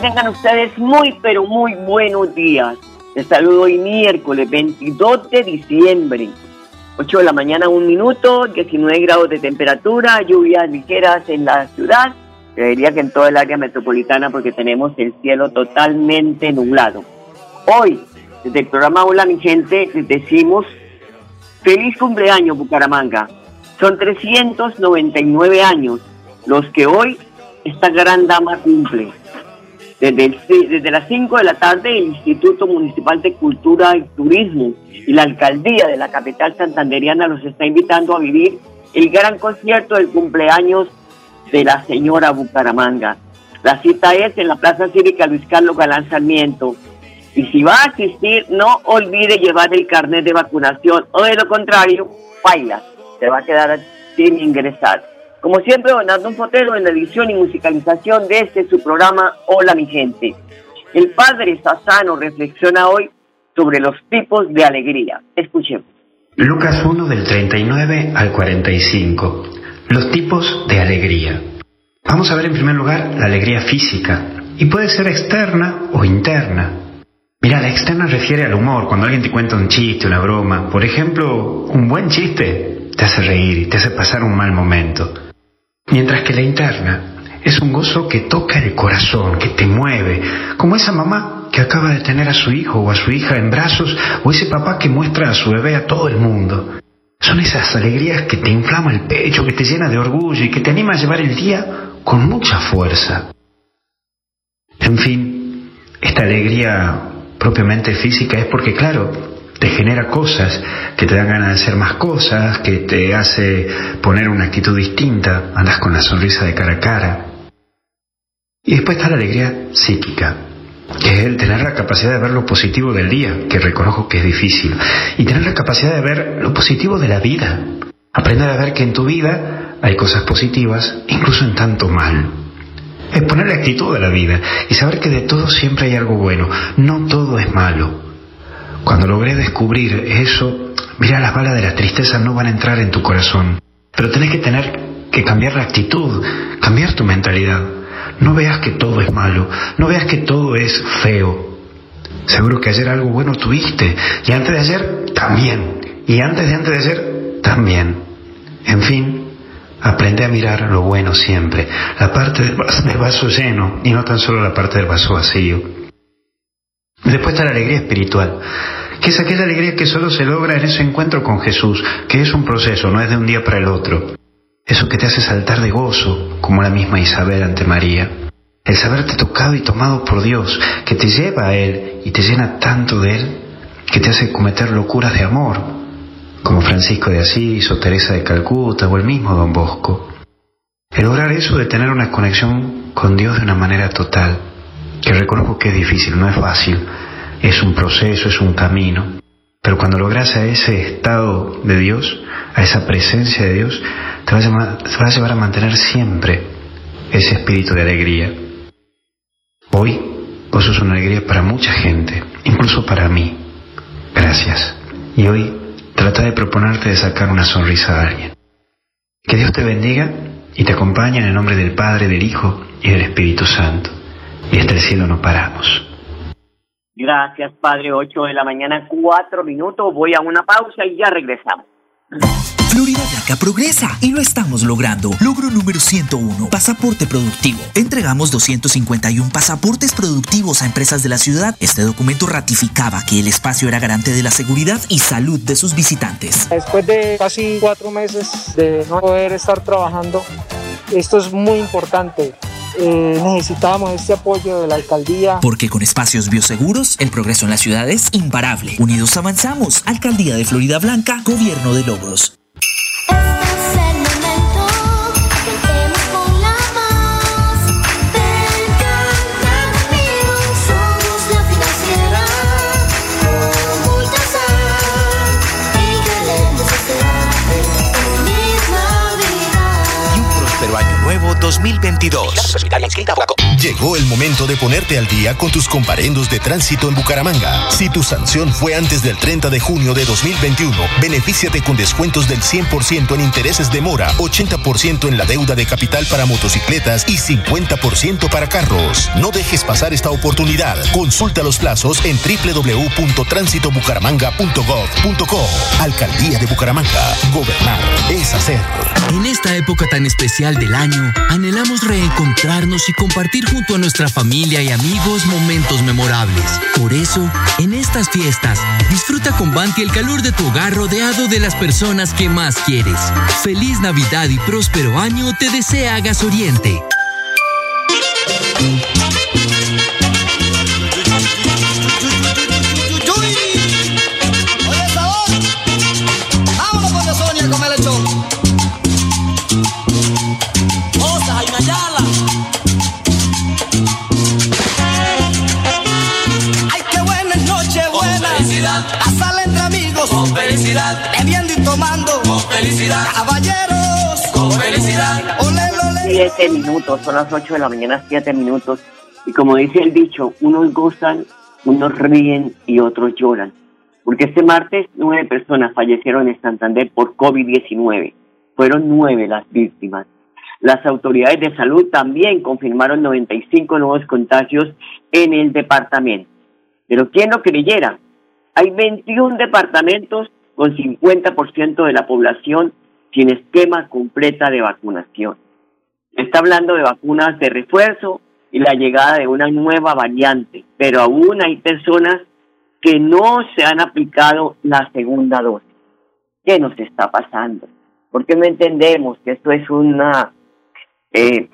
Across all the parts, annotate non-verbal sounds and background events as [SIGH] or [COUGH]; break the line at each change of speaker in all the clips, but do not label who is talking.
Tengan ustedes muy, pero muy buenos días. Les saludo hoy miércoles 22 de diciembre. 8 de la mañana, un minuto, 19 grados de temperatura, lluvias ligeras en la ciudad. Creería que en toda el área metropolitana porque tenemos el cielo totalmente nublado. Hoy, desde el programa Hola, mi gente, les decimos feliz cumpleaños, Bucaramanga. Son 399 años los que hoy esta gran dama cumple. Desde, las 5 de la tarde, el Instituto Municipal de Cultura y Turismo y la Alcaldía de la capital santanderiana los está invitando a vivir el gran concierto del cumpleaños de la señora Bucaramanga. La cita es en la Plaza Cívica Luis Carlos Galán Sarmiento. Y si va a asistir, no olvide llevar el carnet de vacunación o de lo contrario, baila. Se va a quedar sin ingresar. Como siempre, don Arnón Potero en la edición y musicalización de este su programa Hola mi gente. El padre Sassano reflexiona hoy sobre los tipos de alegría. Escuchemos.
Lucas 1 del 39 al 45. Los tipos de alegría. Vamos a ver en primer lugar la alegría física. Y puede ser externa o interna. Mira, la externa refiere al humor, cuando alguien te cuenta un chiste, una broma. Por ejemplo, un buen chiste te hace reír y te hace pasar un mal momento. Mientras que la interna es un gozo que toca el corazón, que te mueve, como esa mamá que acaba de tener a su hijo o a su hija en brazos, o ese papá que muestra a su bebé a todo el mundo. Son esas alegrías que te inflama el pecho, que te llena de orgullo y que te anima a llevar el día con mucha fuerza. En fin, esta alegría propiamente física es porque, claro, te genera cosas, que te dan ganas de hacer más cosas, que te hace poner una actitud distinta, andas con la sonrisa de cara a cara. Y después está la alegría psíquica, que es el tener la capacidad de ver lo positivo del día, que reconozco que es difícil, y tener la capacidad de ver lo positivo de la vida. Aprender a ver que en tu vida hay cosas positivas, incluso en tanto mal. Es poner la actitud de la vida y saber que de todo siempre hay algo bueno, no todo es malo. Cuando logré descubrir eso, mira, las balas de la tristeza no van a entrar en tu corazón, pero tenés que tener que cambiar la actitud, cambiar tu mentalidad. No veas que todo es malo, no veas que todo es feo. Seguro que ayer algo bueno tuviste, y antes de ayer también, y antes de antes de ayer también. En fin, aprende a mirar lo bueno siempre, la parte del vaso, del vaso lleno y no tan solo la parte del vaso vacío. Después está la alegría espiritual, que es aquella alegría que solo se logra en ese encuentro con Jesús, que es un proceso, no es de un día para el otro. Eso que te hace saltar de gozo, como la misma Isabel ante María. El saberte tocado y tomado por Dios, que te lleva a Él y te llena tanto de Él, que te hace cometer locuras de amor, como Francisco de Asís o Teresa de Calcuta o el mismo Don Bosco. El lograr eso de tener una conexión con Dios de una manera total, que reconozco que es difícil, no es fácil, es un proceso, es un camino, pero cuando logras a ese estado de Dios, a esa presencia de Dios, te va a, va a llevar a mantener siempre ese espíritu de alegría. Hoy vos sos una alegría para mucha gente, incluso para mí. Gracias. Y hoy trata de proponerte de sacar una sonrisa a alguien. Que Dios te bendiga y te acompañe en el nombre del Padre, del Hijo y del Espíritu Santo. Y hasta el cielo no paramos.
Gracias, Padre. 8 de la mañana, 4 minutos. Voy a una pausa y ya regresamos.
Florida Blanca progresa y lo estamos logrando. Logro número 101, pasaporte productivo. Entregamos 251 pasaportes productivos a empresas de la ciudad. Este documento ratificaba que el espacio era garante de la seguridad y salud de sus visitantes.
Después de casi cuatro meses de no poder estar trabajando, esto es muy importante. Eh, necesitábamos este apoyo de la alcaldía.
Porque con espacios bioseguros, el progreso en la ciudad es imparable. Unidos avanzamos. Alcaldía de Florida Blanca, Gobierno de Logros.
2022.
Llegó el momento de ponerte al día con tus comparendos de tránsito en Bucaramanga. Si tu sanción fue antes del 30 de junio de 2021, benefíciate con descuentos del 100% en intereses de mora, 80% en la deuda de capital para motocicletas y 50% para carros. No dejes pasar esta oportunidad. Consulta los plazos en www.transitobucaramanga.gov.co. Alcaldía de Bucaramanga. Gobernar es hacer.
En esta época tan especial del año, anhelamos reencontrarnos y compartir junto a nuestra familia y amigos momentos memorables. Por eso, en estas fiestas, disfruta con Banti el calor de tu hogar rodeado de las personas que más quieres. Feliz Navidad y próspero año te desea Gas Oriente.
Felicidad. Caballeros. Con felicidad.
Siete minutos, son las ocho de la mañana, siete minutos. Y como dice el dicho, unos gozan, unos ríen y otros lloran. Porque este martes nueve personas fallecieron en Santander por COVID-19. Fueron nueve las víctimas. Las autoridades de salud también confirmaron 95 nuevos contagios en el departamento. Pero ¿quién lo creyera? Hay 21 departamentos con 50% de la población sin esquema completa de vacunación. está hablando de vacunas de refuerzo y la llegada de una nueva variante, pero aún hay personas que no se han aplicado la segunda dosis. ¿Qué nos está pasando? Porque no entendemos que esto es una eh,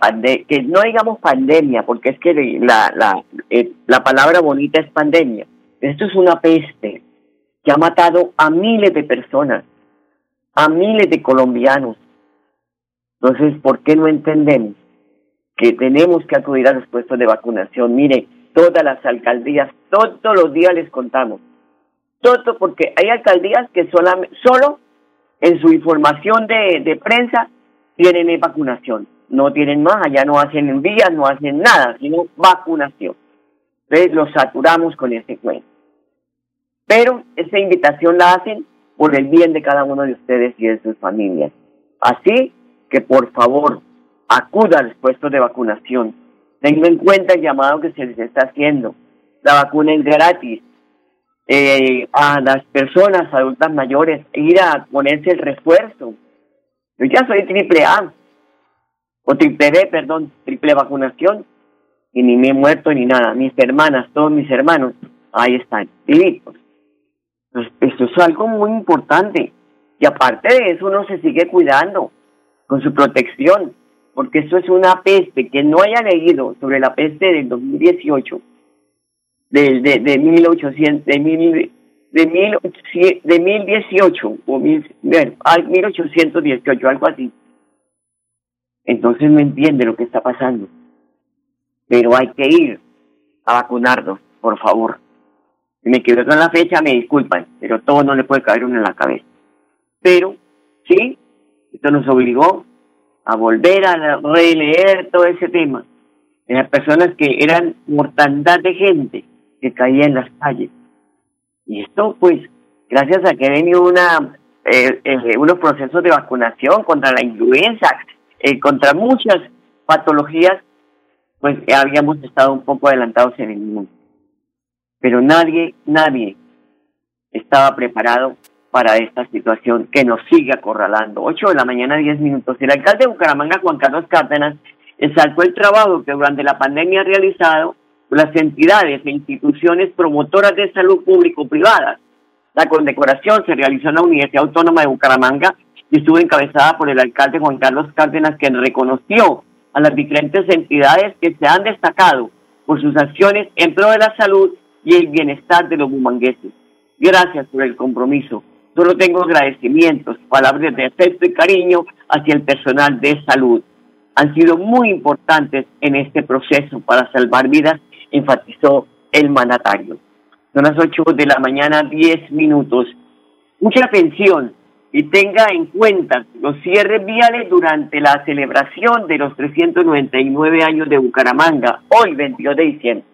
que no digamos pandemia, porque es que la, la, eh, la palabra bonita es pandemia. Esto es una peste que ha matado a miles de personas, a miles de colombianos. Entonces, ¿por qué no entendemos que tenemos que acudir a los puestos de vacunación? Mire, todas las alcaldías, todos los días les contamos. Todo porque hay alcaldías que solo en su información de, de prensa tienen vacunación. No tienen más, allá no hacen envías, no hacen nada, sino vacunación. Entonces los saturamos con ese cuento. Pero esa invitación la hacen por el bien de cada uno de ustedes y de sus familias. Así que por favor, acuda a los puestos de vacunación. Tenga en cuenta el llamado que se les está haciendo. La vacuna es gratis. Eh, a las personas adultas mayores, ir a ponerse el refuerzo. Yo ya soy triple A, o triple B, perdón, triple vacunación, y ni me he muerto ni nada. Mis hermanas, todos mis hermanos, ahí están, vivitos. Pues esto es algo muy importante. Y aparte de eso, uno se sigue cuidando con su protección, porque esto es una peste que no haya leído sobre la peste del 2018, de, de, de 1800, de, mil, de, mil, de 1018, o mil, bueno, 1818, algo así. Entonces no entiende lo que está pasando. Pero hay que ir a vacunarnos, por favor. Me equivoco en la fecha, me disculpan, pero todo no le puede caer uno en la cabeza. Pero, sí, esto nos obligó a volver a releer todo ese tema. Eran personas que eran mortandad de gente que caía en las calles. Y esto, pues, gracias a que ha venido una, eh, eh, unos procesos de vacunación contra la influenza, eh, contra muchas patologías, pues habíamos estado un poco adelantados en el mundo. Pero nadie, nadie estaba preparado para esta situación que nos sigue acorralando. 8 de la mañana, 10 minutos. El alcalde de Bucaramanga, Juan Carlos Cárdenas, exaltó el trabajo que durante la pandemia ha realizado las entidades e instituciones promotoras de salud público-privadas. La condecoración se realizó en la Universidad Autónoma de Bucaramanga y estuvo encabezada por el alcalde Juan Carlos Cárdenas, quien reconoció a las diferentes entidades que se han destacado por sus acciones en pro de la salud y el bienestar de los bumangueses. Gracias por el compromiso Solo tengo agradecimientos, palabras de afecto y cariño hacia el personal de salud. Han sido muy importantes en este proceso para salvar vidas, enfatizó el mandatario. Son las 8 de la mañana, 10 minutos. Mucha atención y tenga en cuenta los cierres viales durante la celebración de los 399 años de Bucaramanga, hoy 22 de diciembre.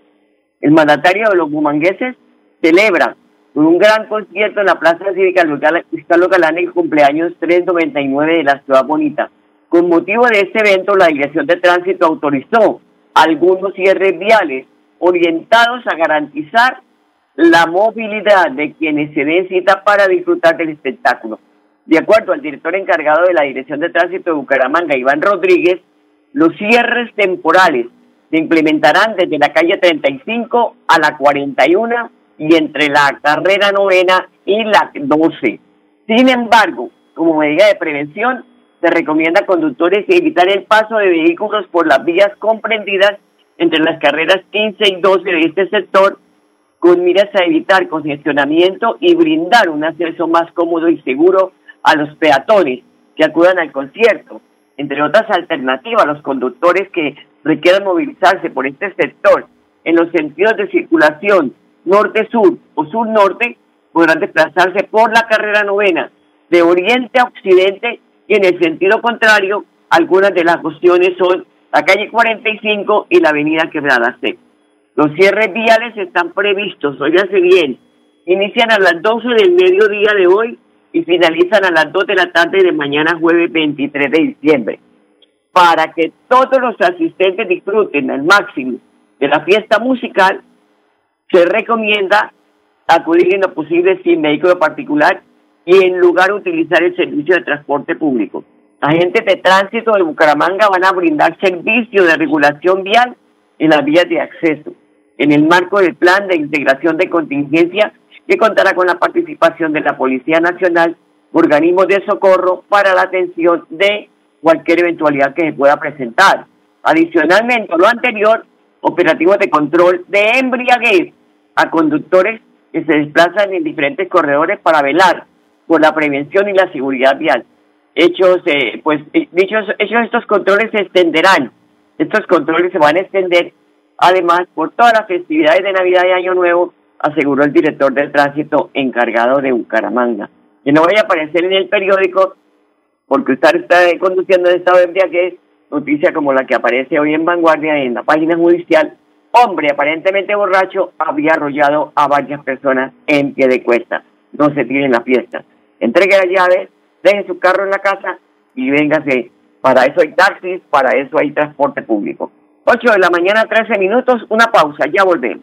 El mandatario de los bumangueses celebra un gran concierto en la Plaza Cívica Carlos Galán el cumpleaños 399 de la Ciudad Bonita. Con motivo de este evento, la Dirección de Tránsito autorizó algunos cierres viales orientados a garantizar la movilidad de quienes se den cita para disfrutar del espectáculo. De acuerdo al director encargado de la Dirección de Tránsito de Bucaramanga, Iván Rodríguez, los cierres temporales se implementarán desde la calle 35 a la 41 y entre la carrera novena y la 12. Sin embargo, como medida de prevención, se recomienda a conductores evitar el paso de vehículos por las vías comprendidas entre las carreras 15 y 12 de este sector, con miras a evitar congestionamiento y brindar un acceso más cómodo y seguro a los peatones que acudan al concierto. Entre otras alternativas, los conductores que requieran movilizarse por este sector en los sentidos de circulación norte-sur o sur-norte podrán desplazarse por la carrera novena de oriente a occidente y en el sentido contrario, algunas de las cuestiones son la calle 45 y la avenida Quebrada C. Los cierres viales están previstos, oíganse bien, inician a las 12 del mediodía de hoy y finalizan a las 2 de la tarde de mañana jueves 23 de diciembre. Para que todos los asistentes disfruten al máximo de la fiesta musical, se recomienda acudir en lo posible sin vehículo particular y en lugar utilizar el servicio de transporte público. Agentes de tránsito de Bucaramanga van a brindar servicio de regulación vial en las vías de acceso, en el marco del plan de integración de contingencia que contará con la participación de la Policía Nacional, organismos de socorro para la atención de cualquier eventualidad que se pueda presentar. Adicionalmente lo anterior, operativos de control de embriaguez a conductores que se desplazan en diferentes corredores para velar por la prevención y la seguridad vial. Hechos, eh, pues, eh, dichos, hechos estos controles se extenderán. Estos controles se van a extender, además, por todas las festividades de Navidad y Año Nuevo, aseguró el director del tránsito encargado de Bucaramanga. Que no vaya a aparecer en el periódico, porque usted está conduciendo en estado de es noticia como la que aparece hoy en Vanguardia en la página judicial, hombre aparentemente borracho había arrollado a varias personas en pie de cuesta. No se tiren la fiesta. Entregue las llaves, deje su carro en la casa y véngase. Para eso hay taxis, para eso hay transporte público. 8 de la mañana, 13 minutos, una pausa, ya volvemos.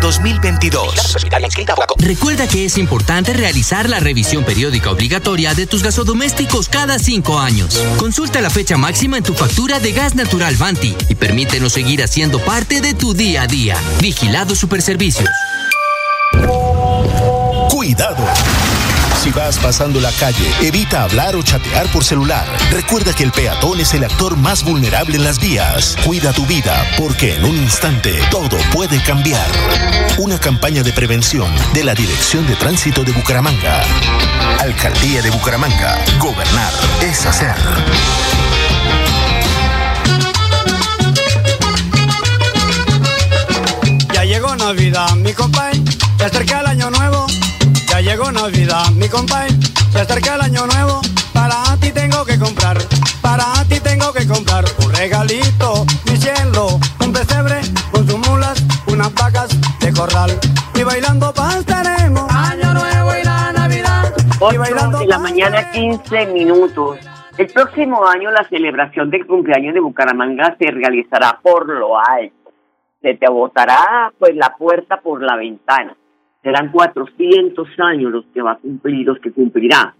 2022.
Recuerda que es importante realizar la revisión periódica obligatoria de tus gasodomésticos cada cinco años. Consulta la fecha máxima en tu factura de gas natural Vanti y permítenos seguir haciendo parte de tu día a día. Vigilado Superservicios.
Cuidado. Si vas pasando la calle, evita hablar o chatear por celular. Recuerda que el peatón es el actor más vulnerable en las vías. Cuida tu vida, porque en un instante todo puede cambiar. Una campaña de prevención de la Dirección de Tránsito de Bucaramanga. Alcaldía de Bucaramanga. Gobernar es hacer.
Ya llegó Navidad, mi compañero. Se el año nuevo. Llegó Navidad, mi compañero. Se acerca el año nuevo. Para ti tengo que comprar. Para ti tengo que comprar un regalito, mi cielo. Un pesebre con sus mulas, unas vacas de corral. Y bailando pasaremos. Año nuevo y la Navidad.
8 de la mañana, 15 minutos. El próximo año la celebración del cumpleaños de Bucaramanga se realizará por lo alto. Se te botará pues la puerta por la ventana. Serán 400 años los que va a cumplir, los que cumplirá.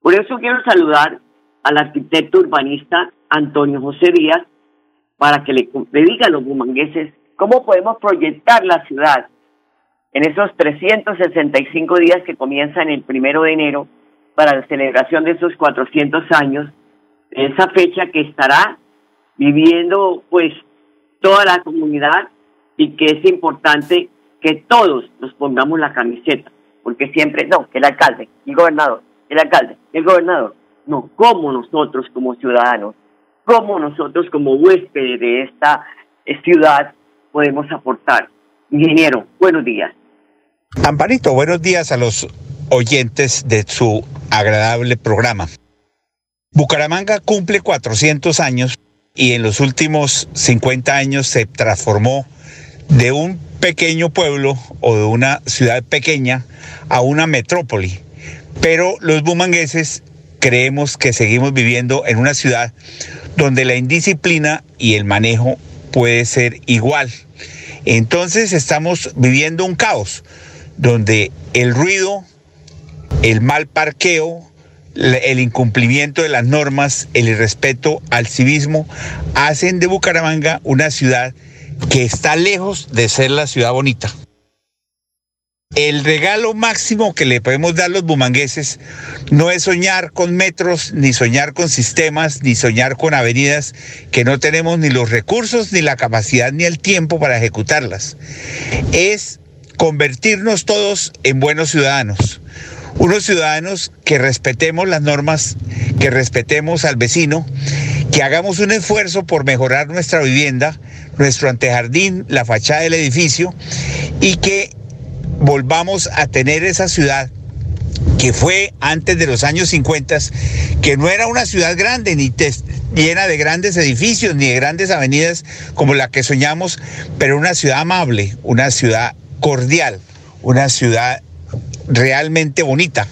Por eso quiero saludar al arquitecto urbanista Antonio José Díaz para que le, le diga a los bumangueses cómo podemos proyectar la ciudad en esos 365 días que comienzan el primero de enero para la celebración de esos 400 años, esa fecha que estará viviendo pues toda la comunidad y que es importante que todos nos pongamos la camiseta, porque siempre, no, el alcalde, el gobernador, el alcalde, el gobernador, no, como nosotros como ciudadanos, cómo nosotros como huéspedes de esta ciudad podemos aportar. Ingeniero, buenos días.
Amparito, buenos días a los oyentes de su agradable programa. Bucaramanga cumple 400 años y en los últimos 50 años se transformó de un pequeño pueblo o de una ciudad pequeña a una metrópoli. Pero los bumangueses creemos que seguimos viviendo en una ciudad donde la indisciplina y el manejo puede ser igual. Entonces estamos viviendo un caos donde el ruido, el mal parqueo, el incumplimiento de las normas, el irrespeto al civismo, hacen de Bucaramanga una ciudad que está lejos de ser la ciudad bonita. El regalo máximo que le podemos dar los bumangueses no es soñar con metros, ni soñar con sistemas, ni soñar con avenidas que no tenemos ni los recursos, ni la capacidad, ni el tiempo para ejecutarlas. Es convertirnos todos en buenos ciudadanos. Unos ciudadanos que respetemos las normas, que respetemos al vecino, que hagamos un esfuerzo por mejorar nuestra vivienda, nuestro antejardín, la fachada del edificio y que volvamos a tener esa ciudad que fue antes de los años 50, que no era una ciudad grande, ni llena de grandes edificios, ni de grandes avenidas como la que soñamos, pero una ciudad amable, una ciudad cordial, una ciudad realmente bonita.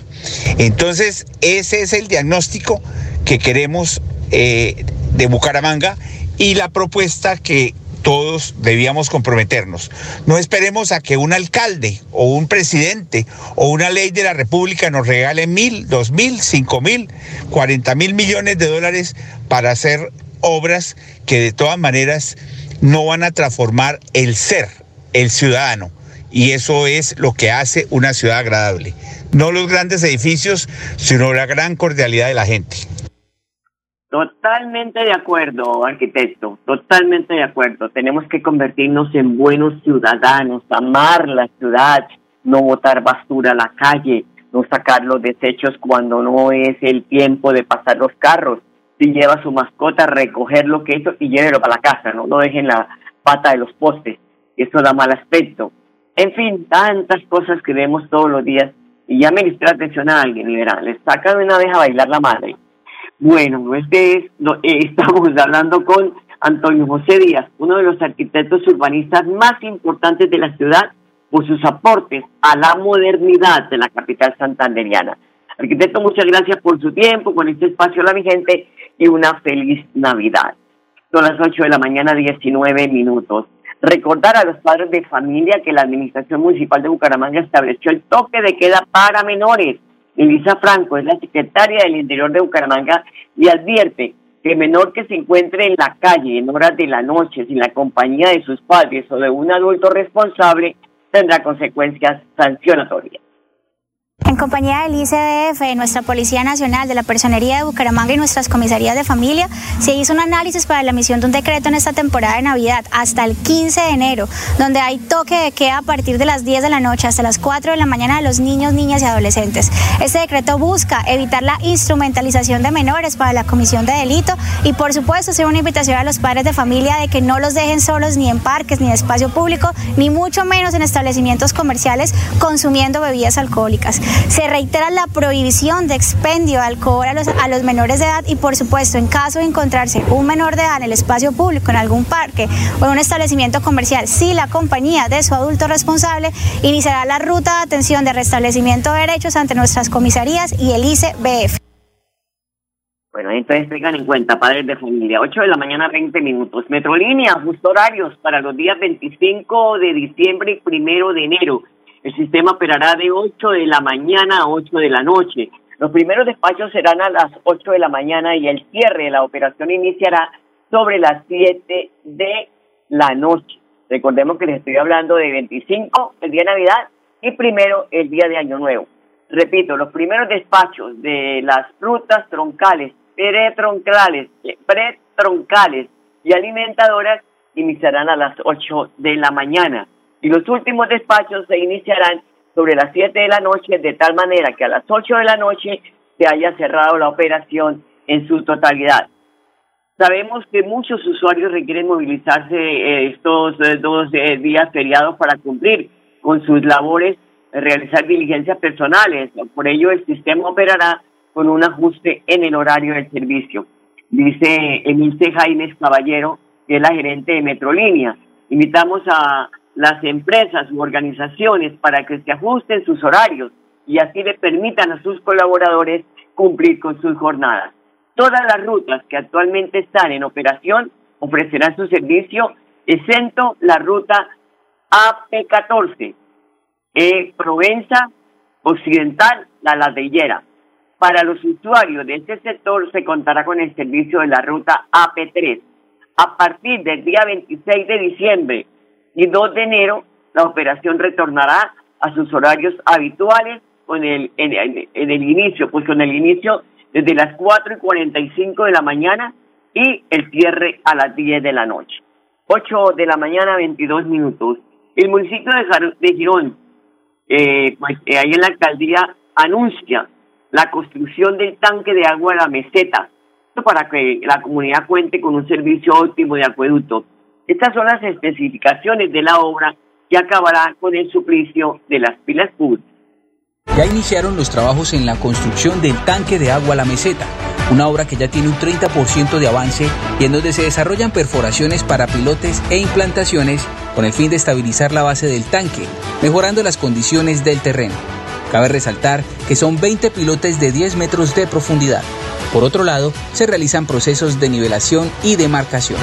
Entonces, ese es el diagnóstico que queremos eh, de Bucaramanga y la propuesta que todos debíamos comprometernos. No esperemos a que un alcalde o un presidente o una ley de la República nos regale mil, dos mil, cinco mil, cuarenta mil millones de dólares para hacer obras que de todas maneras no van a transformar el ser, el ciudadano. Y eso es lo que hace una ciudad agradable. No los grandes edificios, sino la gran cordialidad de la gente.
Totalmente de acuerdo, arquitecto, totalmente de acuerdo. Tenemos que convertirnos en buenos ciudadanos, amar la ciudad, no botar basura a la calle, no sacar los desechos cuando no es el tiempo de pasar los carros. Si lleva su mascota, recoger lo que hizo y llévelo para la casa, no lo dejen la pata de los postes. Eso da mal aspecto. En fin, tantas cosas que vemos todos los días y ya me distrae atención a alguien y verán, les sacan una vez a bailar la madre bueno, este es, no, eh, [LAUGHS] estamos hablando con Antonio José Díaz, uno de los arquitectos urbanistas más importantes de la ciudad por sus aportes a la modernidad de la capital santanderiana. Arquitecto, muchas gracias por su tiempo, con este espacio a la vigente y una feliz Navidad. Son las 8 de la mañana, 19 minutos. Recordar a los padres de familia que la Administración Municipal de Bucaramanga estableció el toque de queda para menores. Elisa Franco es la secretaria del Interior de Bucaramanga y advierte que el menor que se encuentre en la calle en horas de la noche sin la compañía de sus padres o de un adulto responsable tendrá consecuencias sancionatorias.
En compañía del ICDF, nuestra Policía Nacional, de la Personería de Bucaramanga y nuestras comisarías de familia, se hizo un análisis para la emisión de un decreto en esta temporada de Navidad hasta el 15 de enero, donde hay toque de queda a partir de las 10 de la noche hasta las 4 de la mañana de los niños, niñas y adolescentes. Este decreto busca evitar la instrumentalización de menores para la comisión de delito y, por supuesto, hacer una invitación a los padres de familia de que no los dejen solos ni en parques, ni en espacio público, ni mucho menos en establecimientos comerciales consumiendo bebidas alcohólicas. Se reitera la prohibición de expendio de alcohol a los, menores de edad y por supuesto en caso de encontrarse un menor de edad en el espacio público, en algún parque o en un establecimiento comercial, si la compañía de su adulto responsable iniciará la ruta de atención de restablecimiento de derechos ante nuestras comisarías y el ICBF.
Bueno, entonces tengan en cuenta, padres de familia, 8 de la mañana, 20 minutos. Metrolínea, justo horarios para los días 25 de diciembre y 1 de enero. El sistema operará de 8 de la mañana a 8 de la noche. Los primeros despachos serán a las 8 de la mañana y el cierre de la operación iniciará sobre las 7 de la noche. Recordemos que les estoy hablando de 25, el día de Navidad, y primero el día de Año Nuevo. Repito, los primeros despachos de las frutas troncales, pretroncales, pretroncales y alimentadoras iniciarán a las 8 de la mañana y los últimos despachos se iniciarán sobre las 7 de la noche, de tal manera que a las 8 de la noche se haya cerrado la operación en su totalidad. Sabemos que muchos usuarios requieren movilizarse eh, estos eh, dos eh, días feriados para cumplir con sus labores, realizar diligencias personales. Por ello, el sistema operará con un ajuste en el horario del servicio. Dice Emilce Jaime Caballero, que es la gerente de Metrolínea. Invitamos a las empresas u organizaciones para que se ajusten sus horarios y así le permitan a sus colaboradores cumplir con sus jornadas. Todas las rutas que actualmente están en operación ofrecerán su servicio, exento la ruta AP14, eh, Provenza Occidental, La Ladrillera. Para los usuarios de este sector se contará con el servicio de la ruta AP3. A partir del día 26 de diciembre y 2 de enero la operación retornará a sus horarios habituales con el, en, el inicio, pues con el inicio desde las 4 y 45 de la mañana y el cierre a las 10 de la noche. 8 de la mañana, 22 minutos. El municipio de, de Girón, eh, pues eh, ahí en la alcaldía, anuncia la construcción del tanque de agua a la meseta, para que la comunidad cuente con un servicio óptimo de acueducto. Estas son las especificaciones de la obra que acabará con el suplicio de las pilas PUD.
Ya iniciaron los trabajos en la construcción del tanque de agua a la meseta, una obra que ya tiene un 30% de avance y en donde se desarrollan perforaciones para pilotes e implantaciones con el fin de estabilizar la base del tanque, mejorando las condiciones del terreno. Cabe resaltar que son 20 pilotes de 10 metros de profundidad. Por otro lado, se realizan procesos de nivelación y demarcación.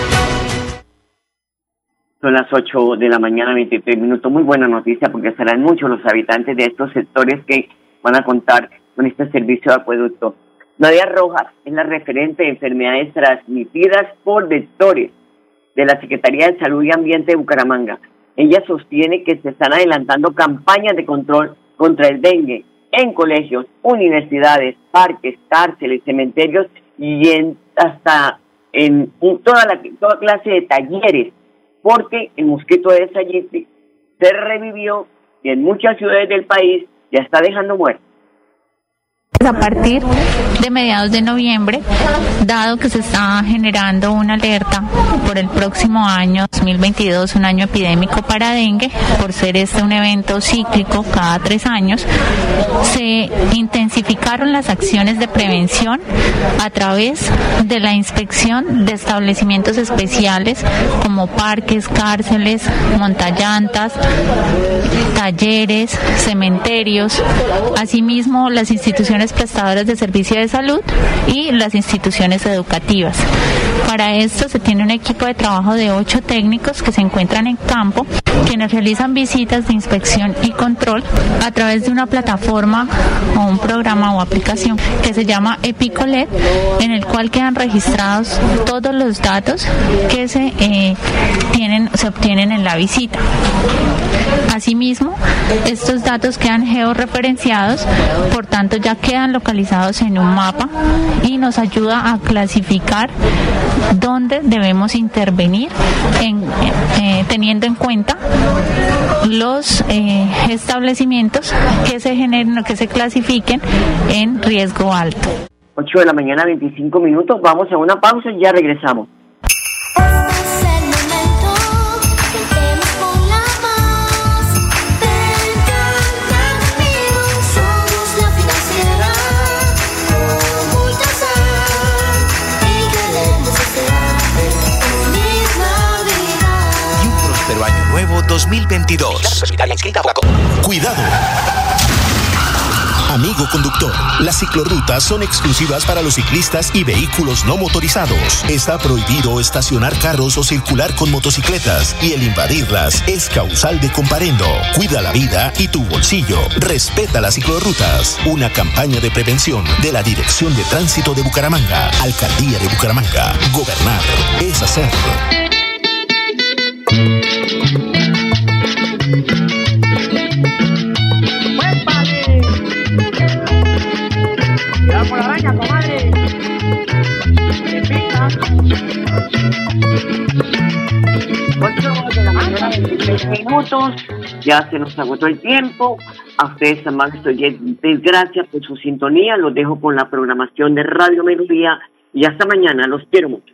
Son las 8 de la mañana, 23 minutos. Muy buena noticia porque serán muchos los habitantes de estos sectores que van a contar con este servicio de acueducto. Nadia Rojas es la referente de enfermedades transmitidas por vectores de la Secretaría de Salud y Ambiente de Bucaramanga. Ella sostiene que se están adelantando campañas de control contra el dengue en colegios, universidades, parques, cárceles, cementerios y en, hasta en toda, la, toda clase de talleres porque el mosquito de Sayete se revivió y en muchas ciudades del país ya está dejando muertos.
A partir de mediados de noviembre, dado que se está generando una alerta por el próximo año 2022, un año epidémico para dengue, por ser este un evento cíclico cada tres años, se intensificaron las acciones de prevención a través de la inspección de establecimientos especiales como parques, cárceles, montallantas, talleres, cementerios, asimismo las instituciones entidades prestadoras de servicio de salud y las instituciones educativas. Para esto se tiene un equipo de trabajo de ocho técnicos que se encuentran en campo, quienes realizan visitas de inspección y control a través de una plataforma o un programa o aplicación que se llama Epicolet, en el cual quedan registrados todos los datos que se eh, tienen, se obtienen en la visita. Asimismo, estos datos quedan georreferenciados, por tanto ya quedan localizados en un mapa y nos ayuda a clasificar dónde debemos intervenir eh, teniendo en cuenta los eh, establecimientos que se generen que se clasifiquen en riesgo alto.
8 de la mañana, 25 minutos. Vamos a una pausa y ya regresamos.
2022.
Cuidado. Amigo conductor, las ciclorrutas son exclusivas para los ciclistas y vehículos no motorizados. Está prohibido estacionar carros o circular con motocicletas y el invadirlas es causal de comparendo. Cuida la vida y tu bolsillo. Respeta las ciclorrutas. Una campaña de prevención de la Dirección de Tránsito de Bucaramanga, Alcaldía de Bucaramanga. Gobernar es hacer.
Minutos. Ya se nos agotó el tiempo. A ustedes, amables oyentes, gracias por su sintonía. Los dejo con la programación de Radio Melodía. Y hasta mañana. Los quiero mucho.